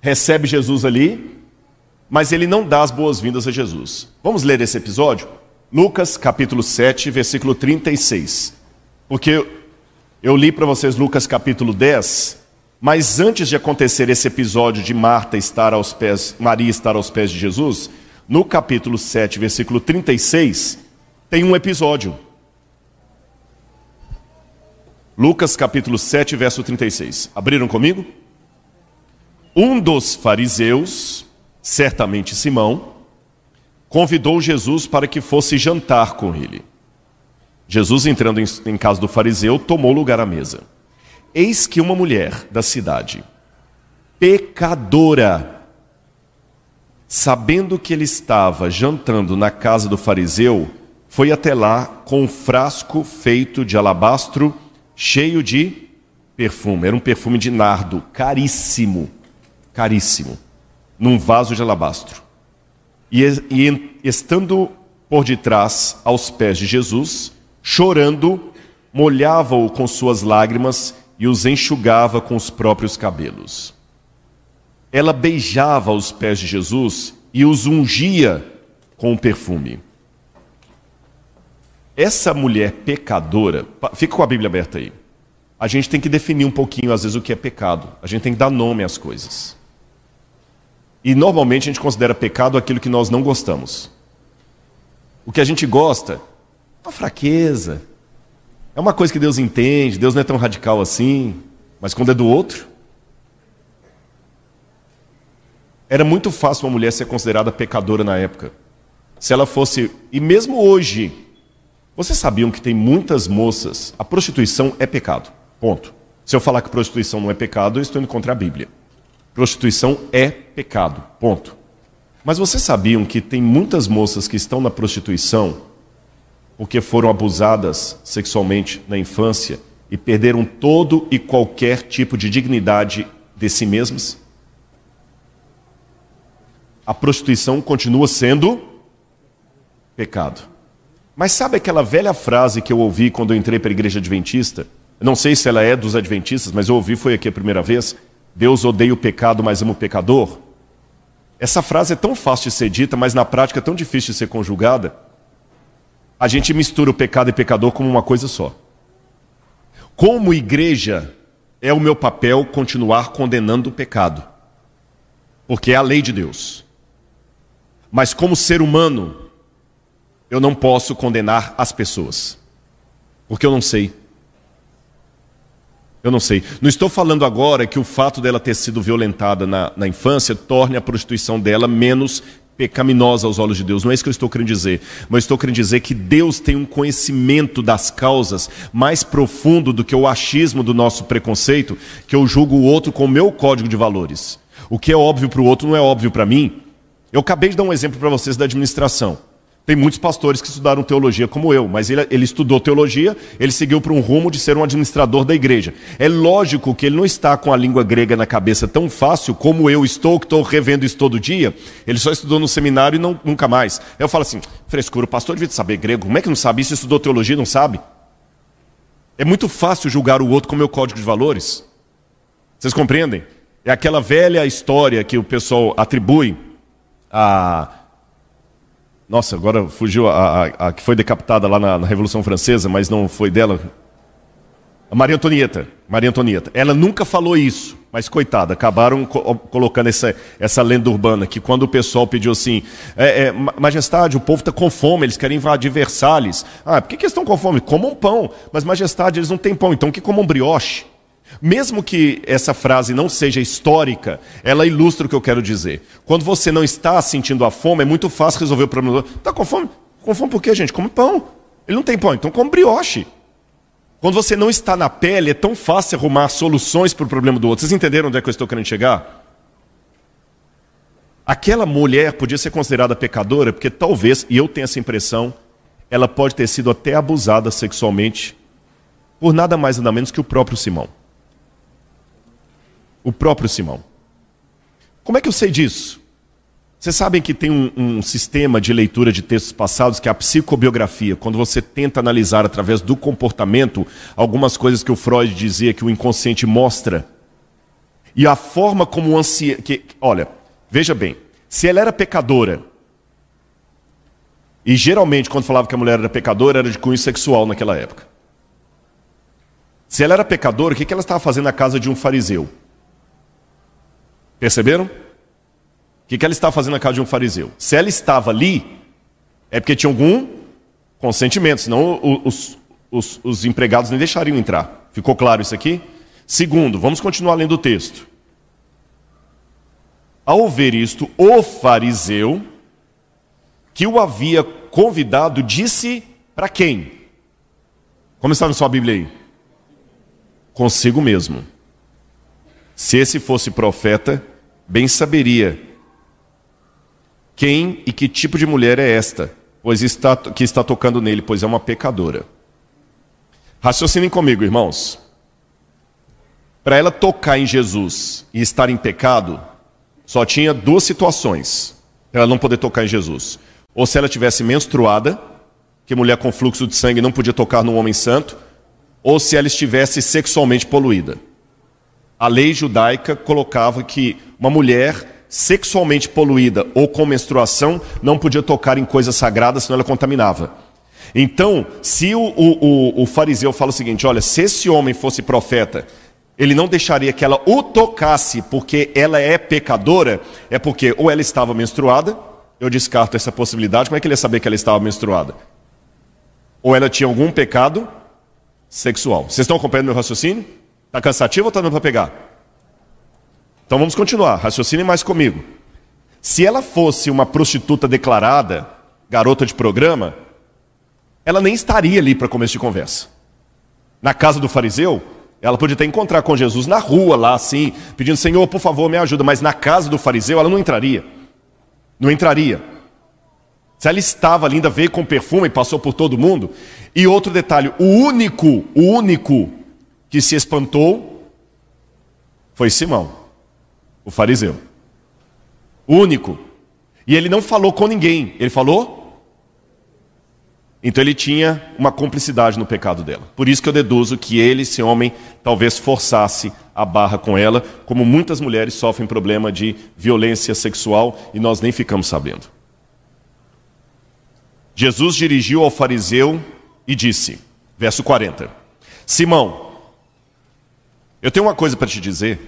Speaker 1: recebe Jesus ali, mas ele não dá as boas-vindas a Jesus. Vamos ler esse episódio? Lucas capítulo 7, versículo 36. Porque eu li para vocês Lucas capítulo 10, mas antes de acontecer esse episódio de Marta estar aos pés, Maria estar aos pés de Jesus, no capítulo 7, versículo 36, tem um episódio. Lucas capítulo 7, verso 36. Abriram comigo? Um dos fariseus, certamente Simão, convidou Jesus para que fosse jantar com ele. Jesus, entrando em casa do fariseu, tomou lugar à mesa. Eis que uma mulher da cidade, pecadora, sabendo que ele estava jantando na casa do fariseu, foi até lá com um frasco feito de alabastro, cheio de perfume. Era um perfume de nardo, caríssimo caríssimo, num vaso de alabastro. E, e estando por detrás, aos pés de Jesus, chorando, molhava-o com suas lágrimas e os enxugava com os próprios cabelos. Ela beijava os pés de Jesus e os ungia com o perfume. Essa mulher pecadora, fica com a Bíblia aberta aí. A gente tem que definir um pouquinho, às vezes, o que é pecado. A gente tem que dar nome às coisas. E normalmente a gente considera pecado aquilo que nós não gostamos. O que a gente gosta uma fraqueza. É uma coisa que Deus entende, Deus não é tão radical assim, mas quando é do outro. Era muito fácil uma mulher ser considerada pecadora na época. Se ela fosse. E mesmo hoje, vocês sabiam que tem muitas moças. A prostituição é pecado. Ponto. Se eu falar que prostituição não é pecado, eu estou indo contra a Bíblia. Prostituição é pecado. Ponto. Mas vocês sabiam que tem muitas moças que estão na prostituição porque foram abusadas sexualmente na infância e perderam todo e qualquer tipo de dignidade de si mesmas? A prostituição continua sendo pecado. Mas sabe aquela velha frase que eu ouvi quando eu entrei para a igreja adventista? não sei se ela é dos adventistas, mas eu ouvi foi aqui a primeira vez. Deus odeia o pecado, mas ama o pecador. Essa frase é tão fácil de ser dita, mas na prática é tão difícil de ser conjugada. A gente mistura o pecado e pecador como uma coisa só. Como igreja, é o meu papel continuar condenando o pecado, porque é a lei de Deus. Mas como ser humano, eu não posso condenar as pessoas, porque eu não sei. Eu não sei. Não estou falando agora que o fato dela ter sido violentada na, na infância torne a prostituição dela menos pecaminosa aos olhos de Deus. Não é isso que eu estou querendo dizer. Mas estou querendo dizer que Deus tem um conhecimento das causas mais profundo do que o achismo do nosso preconceito, que eu julgo o outro com o meu código de valores. O que é óbvio para o outro não é óbvio para mim. Eu acabei de dar um exemplo para vocês da administração. Tem muitos pastores que estudaram teologia como eu, mas ele, ele estudou teologia, ele seguiu para um rumo de ser um administrador da igreja. É lógico que ele não está com a língua grega na cabeça tão fácil como eu estou, que estou revendo isso todo dia. Ele só estudou no seminário e não, nunca mais. Eu falo assim, frescura, o pastor devia saber grego. Como é que não sabe isso? Estudou teologia e não sabe? É muito fácil julgar o outro com o meu código de valores. Vocês compreendem? É aquela velha história que o pessoal atribui a nossa, agora fugiu a, a, a que foi decapitada lá na, na, Revolução Francesa, mas não foi dela. A Maria Antonieta. Maria Antonieta. Ela nunca falou isso, mas coitada, acabaram co colocando essa, essa lenda urbana que quando o pessoal pediu assim, é, é, majestade, o povo está com fome, eles querem invadir Versalhes. Ah, por que, que eles estão com fome? Comam pão. Mas majestade, eles não têm pão, então que comam brioche. Mesmo que essa frase não seja histórica, ela ilustra o que eu quero dizer. Quando você não está sentindo a fome, é muito fácil resolver o problema. Está com fome? Com fome por quê, gente? Come pão. Ele não tem pão, então come brioche. Quando você não está na pele, é tão fácil arrumar soluções para o problema do outro. Vocês entenderam onde é que eu estou querendo chegar? Aquela mulher podia ser considerada pecadora porque talvez, e eu tenho essa impressão, ela pode ter sido até abusada sexualmente por nada mais nada menos que o próprio Simão o próprio Simão. Como é que eu sei disso? Vocês sabem que tem um, um, sistema de leitura de textos passados que é a psicobiografia, quando você tenta analisar através do comportamento algumas coisas que o Freud dizia que o inconsciente mostra. E a forma como o ancião. Olha, veja bem, se ela era pecadora, e geralmente quando falava que a mulher era pecadora, era de cunho sexual naquela época. Se ela era pecadora, o que ela estava fazendo na casa de um fariseu? Perceberam? O que ela estava fazendo na casa de um fariseu? Se ela estava ali, é porque tinha algum consentimento, senão os, os, os empregados nem deixariam entrar. Ficou claro isso aqui? Segundo, vamos continuar lendo o texto. Ao ver isto, o fariseu, que o havia convidado, disse para quem? Como está na sua Bíblia aí? Consigo mesmo. Se esse fosse profeta, bem saberia quem e que tipo de mulher é esta, pois está, que está tocando nele, pois é uma pecadora. Raciocinem comigo, irmãos. Para ela tocar em Jesus e estar em pecado, só tinha duas situações para ela não poder tocar em Jesus. Ou se ela tivesse menstruada, que mulher com fluxo de sangue não podia tocar no homem santo, ou se ela estivesse sexualmente poluída. A lei judaica colocava que uma mulher sexualmente poluída ou com menstruação não podia tocar em coisas sagradas, senão ela contaminava. Então, se o, o, o, fariseu fala o seguinte: olha, se esse homem fosse profeta, ele não deixaria que ela o tocasse porque ela é pecadora, é porque ou ela estava menstruada, eu descarto essa possibilidade, como é que ele ia saber que ela estava menstruada? Ou ela tinha algum pecado, sexual. Vocês estão acompanhando meu raciocínio? Está cansativo ou está dando para pegar? Então vamos continuar. Raciocine mais comigo. Se ela fosse uma prostituta declarada, garota de programa, ela nem estaria ali para começo de conversa. Na casa do fariseu, ela podia até encontrar com Jesus na rua, lá assim, pedindo: Senhor, por favor, me ajuda. Mas na casa do fariseu, ela não entraria. Não entraria. Se ela estava linda, veio com perfume passou por todo mundo. E outro detalhe: o único, o único que se espantou foi Simão, o fariseu. O único. E ele não falou com ninguém, ele falou. Então ele tinha uma cumplicidade no pecado dela. Por isso que eu deduzo que ele, esse homem, talvez forçasse a barra com ela, como muitas mulheres sofrem problema de violência sexual e nós nem ficamos sabendo. Jesus dirigiu ao fariseu e disse, verso 40: Simão, eu tenho uma coisa para te dizer.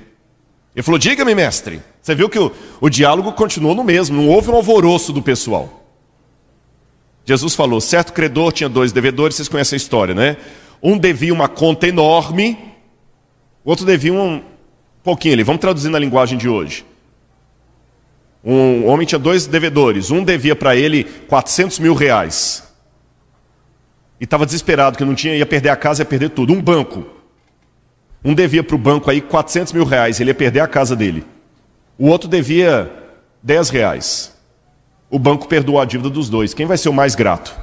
Speaker 1: Ele falou: Diga-me, mestre. Você viu que o, o diálogo continuou no mesmo, não houve um alvoroço do pessoal. Jesus falou: certo credor tinha dois devedores, vocês conhecem a história, né? Um devia uma conta enorme, o outro devia um pouquinho ali. Vamos traduzir na linguagem de hoje. Um homem tinha dois devedores. Um devia para ele 400 mil reais. E estava desesperado, que não tinha, ia perder a casa, ia perder tudo. Um banco. Um devia para o banco aí 400 mil reais, ele ia perder a casa dele. O outro devia 10 reais. O banco perdoou a dívida dos dois. Quem vai ser o mais grato?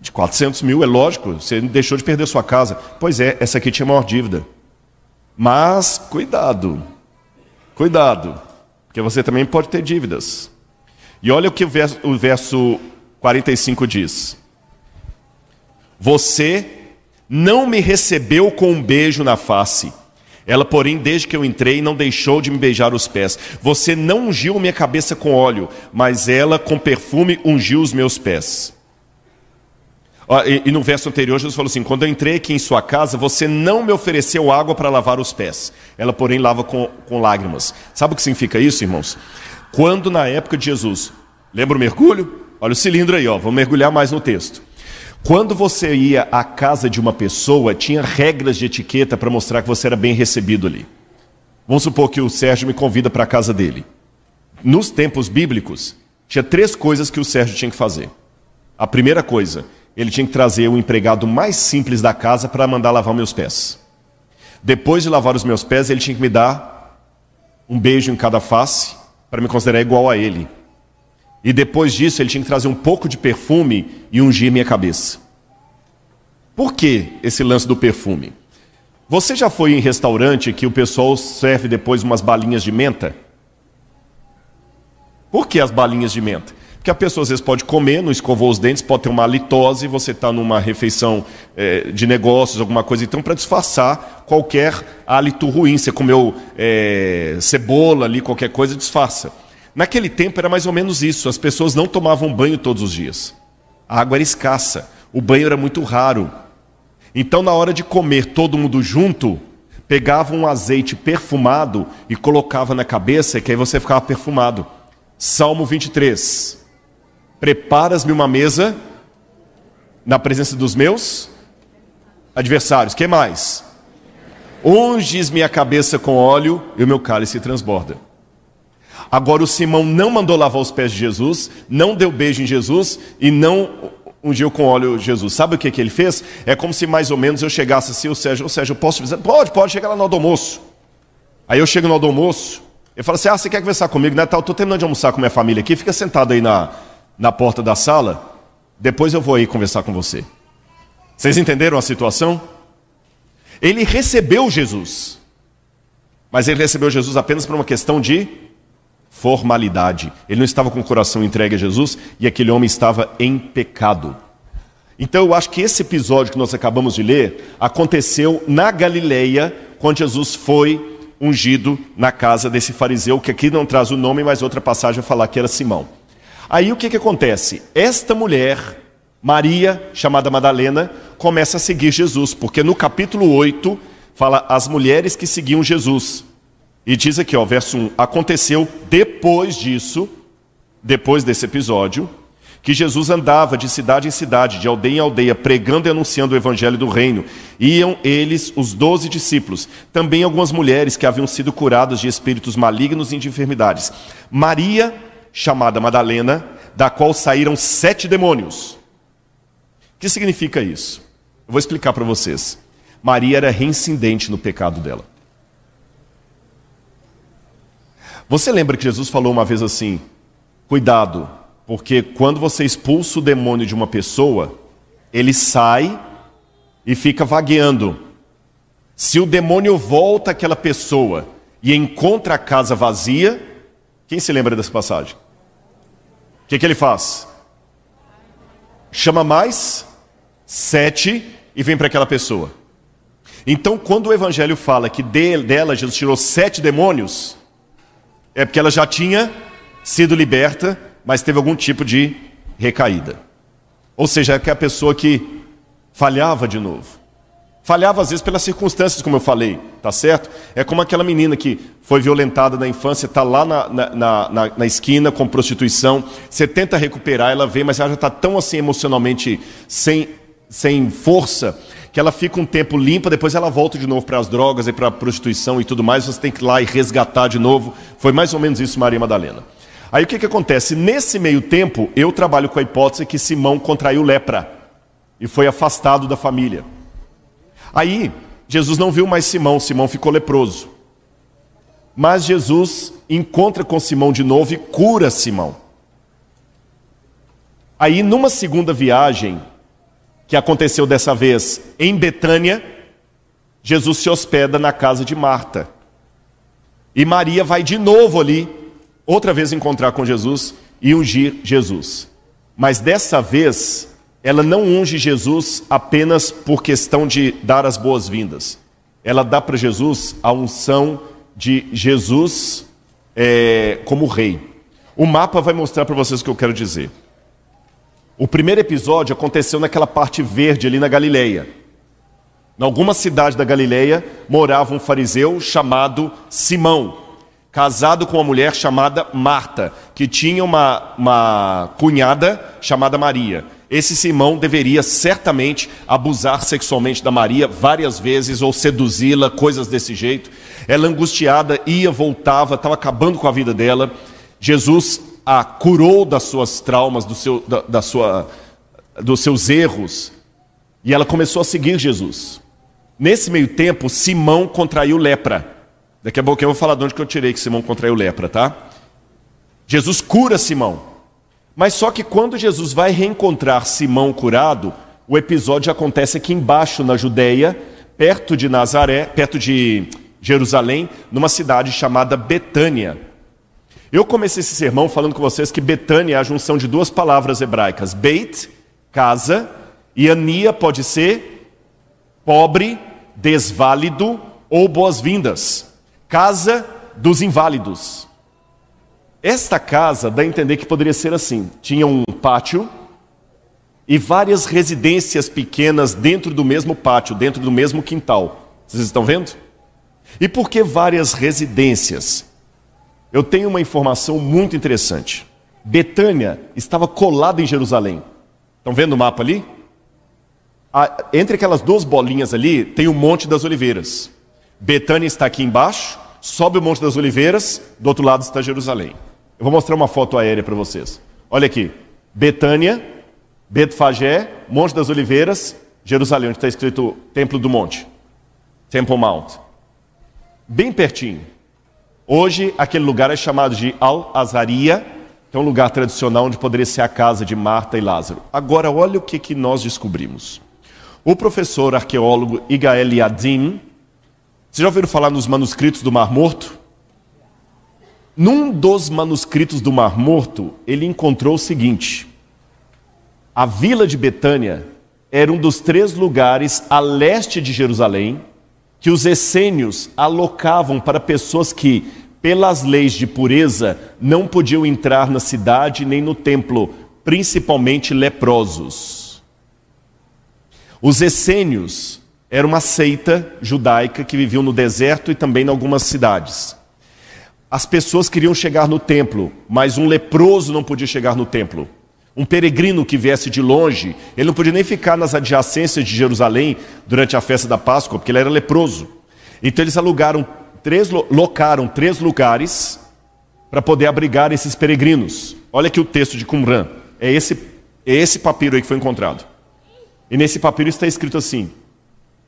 Speaker 1: De 400 mil, é lógico, você deixou de perder sua casa. Pois é, essa aqui tinha maior dívida. Mas, cuidado, cuidado. Porque você também pode ter dívidas. E olha o que o verso, o verso 45 diz: Você não me recebeu com um beijo na face. Ela, porém, desde que eu entrei, não deixou de me beijar os pés. Você não ungiu minha cabeça com óleo, mas ela, com perfume, ungiu os meus pés. E, no verso anterior, Jesus falou assim: Quando eu entrei aqui em sua casa, você não me ofereceu água para lavar os pés. Ela, porém, lava com, com lágrimas. Sabe o que significa isso, irmãos? Quando na época de Jesus, lembra o mergulho? Olha o cilindro aí, ó, vamos mergulhar mais no texto. Quando você ia à casa de uma pessoa, tinha regras de etiqueta para mostrar que você era bem recebido ali. Vamos supor que o Sérgio me convida para a casa dele. Nos tempos bíblicos, tinha três coisas que o Sérgio tinha que fazer. A primeira coisa, ele tinha que trazer o empregado mais simples da casa para mandar lavar meus pés. Depois de lavar os meus pés, ele tinha que me dar um beijo em cada face para me considerar igual a ele. E depois disso, ele tinha que trazer um pouco de perfume e ungir minha cabeça. Por que esse lance do perfume? Você já foi em restaurante que o pessoal serve depois umas balinhas de menta? Por que as balinhas de menta? Porque a pessoa às vezes pode comer, não escovou os dentes, pode ter uma halitose, você está numa refeição é, de negócios, alguma coisa. Então, para disfarçar qualquer hálito ruim, você comeu é, cebola ali, qualquer coisa, disfarça. Naquele tempo era mais ou menos isso, as pessoas não tomavam banho todos os dias. A água era escassa, o banho era muito raro. Então, na hora de comer todo mundo junto, pegava um azeite perfumado e colocava na cabeça, que aí você ficava perfumado. Salmo 23. Preparas-me uma mesa na presença dos meus adversários. Que mais? Unges minha cabeça com óleo e o meu cálice transborda. Agora o Simão não mandou lavar os pés de Jesus, não deu beijo em Jesus e não ungiu com óleo Jesus. Sabe o que, que ele fez? É como se mais ou menos eu chegasse assim, o Sérgio, o Sérgio, eu posso te dizer? Pode, pode, chega lá no almoço. Aí eu chego no almoço, eu falo assim, ah, você quer conversar comigo? Né? Tá, eu estou terminando de almoçar com minha família aqui, fica sentado aí na, na porta da sala, depois eu vou aí conversar com você. Vocês entenderam a situação? Ele recebeu Jesus, mas ele recebeu Jesus apenas por uma questão de formalidade. Ele não estava com o coração entregue a Jesus e aquele homem estava em pecado. Então eu acho que esse episódio que nós acabamos de ler aconteceu na Galileia, quando Jesus foi ungido na casa desse fariseu, que aqui não traz o nome, mas outra passagem vai falar que era Simão. Aí o que, que acontece? Esta mulher, Maria, chamada Madalena, começa a seguir Jesus, porque no capítulo 8 fala as mulheres que seguiam Jesus. E diz aqui, ó, verso 1: Aconteceu depois disso, depois desse episódio, que Jesus andava de cidade em cidade, de aldeia em aldeia, pregando e anunciando o evangelho do reino. Iam eles, os doze discípulos, também algumas mulheres que haviam sido curadas de espíritos malignos e de enfermidades. Maria chamada Madalena, da qual saíram sete demônios. O que significa isso? Eu vou explicar para vocês. Maria era reincidente no pecado dela. Você lembra que Jesus falou uma vez assim: cuidado, porque quando você expulsa o demônio de uma pessoa, ele sai e fica vagueando. Se o demônio volta àquela pessoa e encontra a casa vazia, quem se lembra dessa passagem? O que, que ele faz? Chama mais sete e vem para aquela pessoa. Então, quando o Evangelho fala que dela Jesus tirou sete demônios, é porque ela já tinha sido liberta, mas teve algum tipo de recaída. Ou seja, é que a pessoa que falhava de novo. Falhava às vezes pelas circunstâncias, como eu falei, tá certo? É como aquela menina que foi violentada na infância, está lá na, na, na, na, esquina com prostituição, você tenta recuperar, ela vem, mas ela já está tão assim emocionalmente sem, sem força, que ela fica um tempo limpa, depois ela volta de novo para as drogas e para a prostituição e tudo mais, você tem que ir lá e resgatar de novo. Foi mais ou menos isso, Maria Madalena. Aí o que, que acontece? Nesse meio tempo, eu trabalho com a hipótese que Simão contraiu lepra e foi afastado da família. Aí, Jesus não viu mais Simão, Simão ficou leproso. Mas Jesus encontra com Simão de novo e cura Simão. Aí, numa segunda viagem, que aconteceu dessa vez em Betânia, Jesus se hospeda na casa de Marta. E Maria vai de novo ali, outra vez encontrar com Jesus e ungir Jesus. Mas dessa vez, ela não unge Jesus apenas por questão de dar as boas-vindas. Ela dá para Jesus a unção de Jesus é, como rei. O mapa vai mostrar para vocês o que eu quero dizer. O primeiro episódio aconteceu naquela parte verde ali na Galileia. Em alguma cidade da Galileia morava um fariseu chamado Simão, casado com uma mulher chamada Marta, que tinha uma, uma cunhada chamada Maria. Esse Simão deveria certamente abusar sexualmente da Maria várias vezes ou seduzi-la, coisas desse jeito. Ela angustiada ia, voltava, estava acabando com a vida dela. Jesus a curou das suas traumas, do seu, da, da sua, dos seus erros, e ela começou a seguir Jesus. Nesse meio tempo, Simão contraiu lepra. Daqui a pouco eu vou falar de onde que eu tirei que Simão contraiu lepra, tá? Jesus cura Simão. Mas só que quando Jesus vai reencontrar Simão curado, o episódio acontece aqui embaixo na Judéia, perto de Nazaré, perto de Jerusalém, numa cidade chamada Betânia. Eu comecei esse sermão falando com vocês que Betânia é a junção de duas palavras hebraicas: Beit, casa, e Ania pode ser pobre, desválido ou boas-vindas. Casa dos inválidos. Esta casa dá a entender que poderia ser assim: tinha um pátio e várias residências pequenas dentro do mesmo pátio, dentro do mesmo quintal. Vocês estão vendo? E por que várias residências? Eu tenho uma informação muito interessante. Betânia estava colada em Jerusalém. Estão vendo o mapa ali? entre aquelas duas bolinhas ali tem o Monte das Oliveiras. Betânia está aqui embaixo, sobe o Monte das Oliveiras, do outro lado está Jerusalém. Eu vou mostrar uma foto aérea para vocês. Olha aqui. Betânia, Betfagé, Monte das Oliveiras, Jerusalém, onde está escrito Templo do Monte. Temple Mount. Bem pertinho. Hoje, aquele lugar é chamado de Al-Azaria, que é um lugar tradicional onde poderia ser a casa de Marta e Lázaro. Agora, olha o que, que nós descobrimos. O professor arqueólogo Igael Yadin, vocês já ouviram falar nos manuscritos do Mar Morto? Num dos manuscritos do Mar Morto, ele encontrou o seguinte: a vila de Betânia era um dos três lugares a leste de Jerusalém que os essênios alocavam para pessoas que, pelas leis de pureza, não podiam entrar na cidade nem no templo, principalmente leprosos. Os essênios eram uma seita judaica que viviam no deserto e também em algumas cidades. As pessoas queriam chegar no templo, mas um leproso não podia chegar no templo. Um peregrino que viesse de longe, ele não podia nem ficar nas adjacências de Jerusalém durante a festa da Páscoa, porque ele era leproso. Então eles alugaram três, locaram três lugares para poder abrigar esses peregrinos. Olha aqui o texto de Qumran. É esse, é esse papiro aí que foi encontrado. E nesse papiro está escrito assim: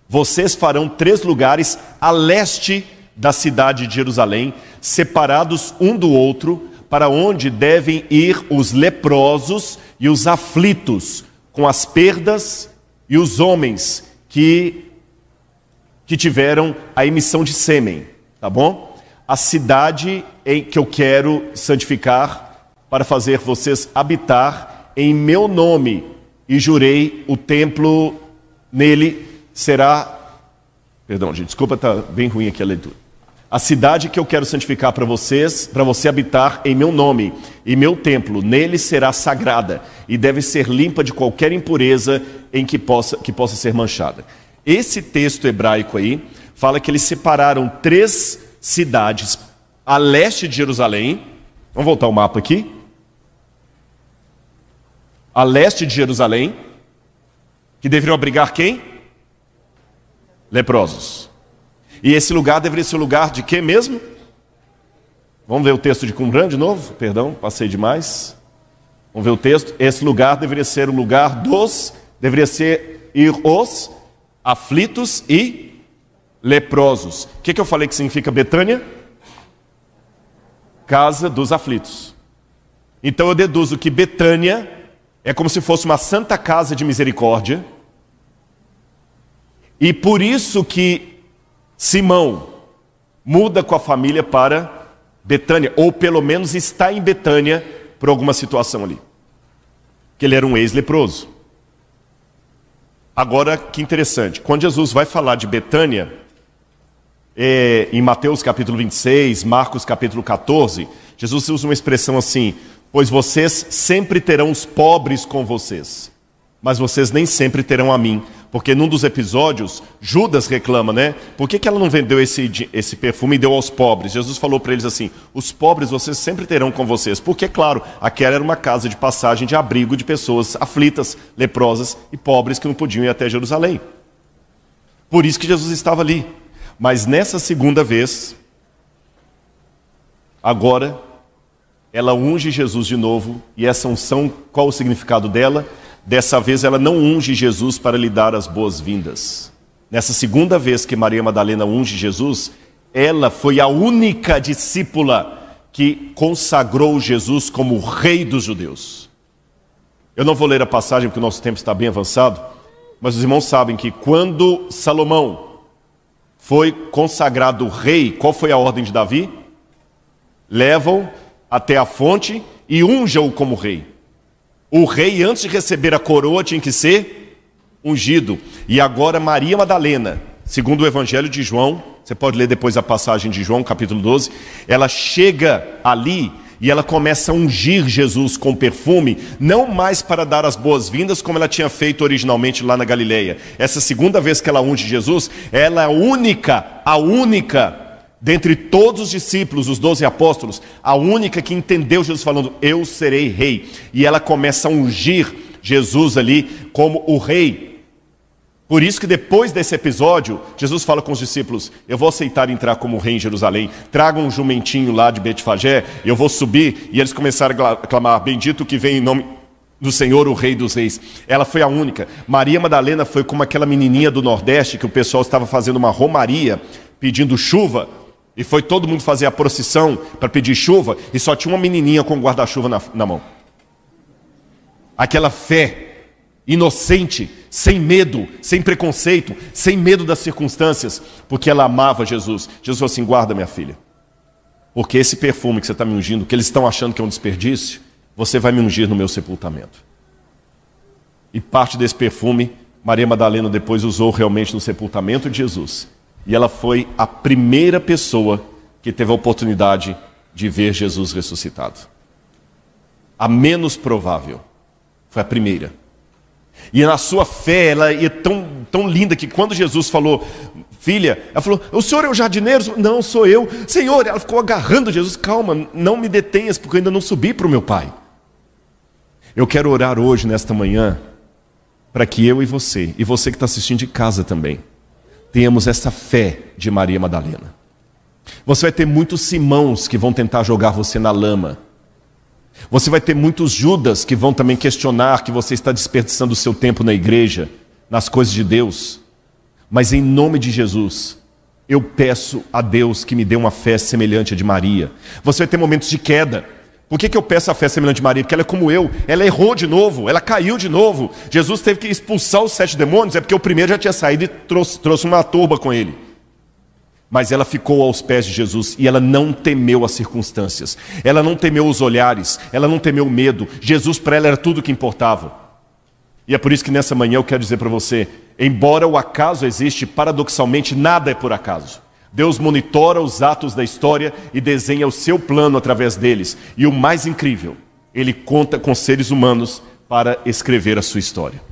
Speaker 1: Vocês farão três lugares a leste da cidade de Jerusalém, separados um do outro, para onde devem ir os leprosos e os aflitos, com as perdas e os homens que, que tiveram a emissão de sêmen, tá bom? A cidade em que eu quero santificar para fazer vocês habitar em meu nome, e jurei o templo nele será. Perdão, gente, desculpa, tá bem ruim aqui a leitura a cidade que eu quero santificar para vocês, para você habitar em meu nome, e meu templo, nele será sagrada e deve ser limpa de qualquer impureza em que possa, que possa ser manchada. Esse texto hebraico aí fala que eles separaram três cidades a leste de Jerusalém. Vamos voltar o mapa aqui. A leste de Jerusalém, que deveriam abrigar quem? Leprosos. E esse lugar deveria ser o lugar de quê mesmo? Vamos ver o texto de Qumran de novo? Perdão, passei demais. Vamos ver o texto. Esse lugar deveria ser o lugar dos, deveria ser ir os aflitos e leprosos. O que, que eu falei que significa Betânia? Casa dos aflitos. Então eu deduzo que Betânia é como se fosse uma santa casa de misericórdia. E por isso que Simão muda com a família para Betânia, ou pelo menos está em Betânia por alguma situação ali. Que ele era um ex-leproso. Agora, que interessante, quando Jesus vai falar de Betânia, é, em Mateus capítulo 26, Marcos capítulo 14, Jesus usa uma expressão assim: Pois vocês sempre terão os pobres com vocês, mas vocês nem sempre terão a mim, porque num dos episódios, Judas reclama, né? Por que, que ela não vendeu esse, esse perfume e deu aos pobres? Jesus falou para eles assim: os pobres vocês sempre terão com vocês. Porque, claro, aquela era uma casa de passagem de abrigo de pessoas aflitas, leprosas e pobres que não podiam ir até Jerusalém. Por isso que Jesus estava ali. Mas nessa segunda vez, agora, ela unge Jesus de novo, e essa unção, qual o significado dela? Dessa vez ela não unge Jesus para lhe dar as boas-vindas. Nessa segunda vez que Maria Madalena unge Jesus, ela foi a única discípula que consagrou Jesus como rei dos judeus. Eu não vou ler a passagem porque o nosso tempo está bem avançado, mas os irmãos sabem que quando Salomão foi consagrado rei, qual foi a ordem de Davi? Levam até a fonte e unja-o como rei. O rei, antes de receber a coroa, tinha que ser ungido. E agora Maria Madalena, segundo o Evangelho de João, você pode ler depois a passagem de João, capítulo 12, ela chega ali e ela começa a ungir Jesus com perfume, não mais para dar as boas-vindas como ela tinha feito originalmente lá na Galileia. Essa segunda vez que ela unge Jesus, ela é a única, a única dentre todos os discípulos, os doze apóstolos, a única que entendeu Jesus falando, eu serei rei. E ela começa a ungir Jesus ali como o rei. Por isso que depois desse episódio, Jesus fala com os discípulos: Eu vou aceitar entrar como rei em Jerusalém. Tragam um jumentinho lá de Betfagé, eu vou subir. E eles começaram a clamar: Bendito que vem em nome do Senhor, o Rei dos Reis. Ela foi a única. Maria Madalena foi como aquela menininha do Nordeste que o pessoal estava fazendo uma romaria, pedindo chuva. E foi todo mundo fazer a procissão para pedir chuva e só tinha uma menininha com guarda-chuva na, na mão. Aquela fé inocente, sem medo, sem preconceito, sem medo das circunstâncias, porque ela amava Jesus. Jesus falou assim: guarda, minha filha, porque esse perfume que você está me ungindo, que eles estão achando que é um desperdício, você vai me ungir no meu sepultamento. E parte desse perfume, Maria Madalena depois usou realmente no sepultamento de Jesus. E ela foi a primeira pessoa que teve a oportunidade de ver Jesus ressuscitado. A menos provável. Foi a primeira. E na sua fé, ela é tão, tão linda que quando Jesus falou, filha, ela falou: O senhor é o jardineiro? Não, sou eu. Senhor, ela ficou agarrando Jesus: Calma, não me detenhas, porque eu ainda não subi para o meu pai. Eu quero orar hoje, nesta manhã, para que eu e você, e você que está assistindo de casa também, tenhamos essa fé de Maria Madalena. Você vai ter muitos Simãos que vão tentar jogar você na lama. Você vai ter muitos Judas que vão também questionar que você está desperdiçando o seu tempo na igreja, nas coisas de Deus. Mas em nome de Jesus, eu peço a Deus que me dê uma fé semelhante à de Maria. Você vai ter momentos de queda. Por que, que eu peço a fé semelhante de Maria? Porque ela é como eu, ela errou de novo, ela caiu de novo. Jesus teve que expulsar os sete demônios, é porque o primeiro já tinha saído e trouxe, trouxe uma turba com ele. Mas ela ficou aos pés de Jesus e ela não temeu as circunstâncias, ela não temeu os olhares, ela não temeu o medo. Jesus para ela era tudo o que importava. E é por isso que nessa manhã eu quero dizer para você: embora o acaso existe, paradoxalmente nada é por acaso. Deus monitora os atos da história e desenha o seu plano através deles. E o mais incrível, ele conta com seres humanos para escrever a sua história.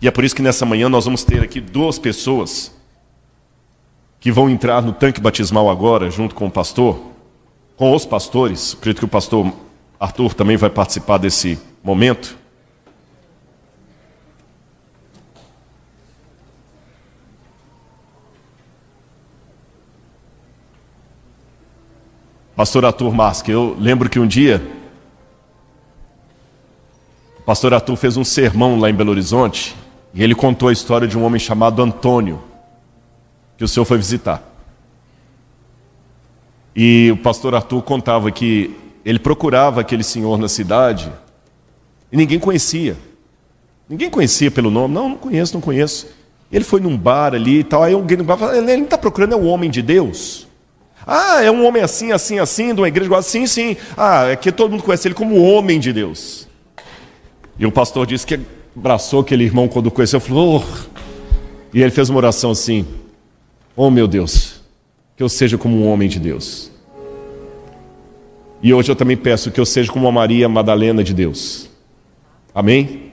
Speaker 1: E é por isso que nessa manhã nós vamos ter aqui duas pessoas que vão entrar no tanque batismal agora, junto com o pastor, com os pastores. Acredito que o pastor Arthur também vai participar desse momento. Pastor Arthur Masque, eu lembro que um dia o pastor Arthur fez um sermão lá em Belo Horizonte e ele contou a história de um homem chamado Antônio, que o senhor foi visitar. E o pastor Arthur contava que ele procurava aquele senhor na cidade e ninguém conhecia. Ninguém conhecia pelo nome. Não, não conheço, não conheço. Ele foi num bar ali e tal. Aí alguém no bar falou: ele não está procurando é o homem de Deus. Ah, é um homem assim, assim, assim, de uma igreja igual assim, sim. Ah, é que todo mundo conhece ele como homem de Deus. E o pastor disse que abraçou aquele irmão quando conheceu, falou, oh. e ele fez uma oração assim: Oh meu Deus, que eu seja como um homem de Deus. E hoje eu também peço que eu seja como uma Maria Madalena de Deus. Amém?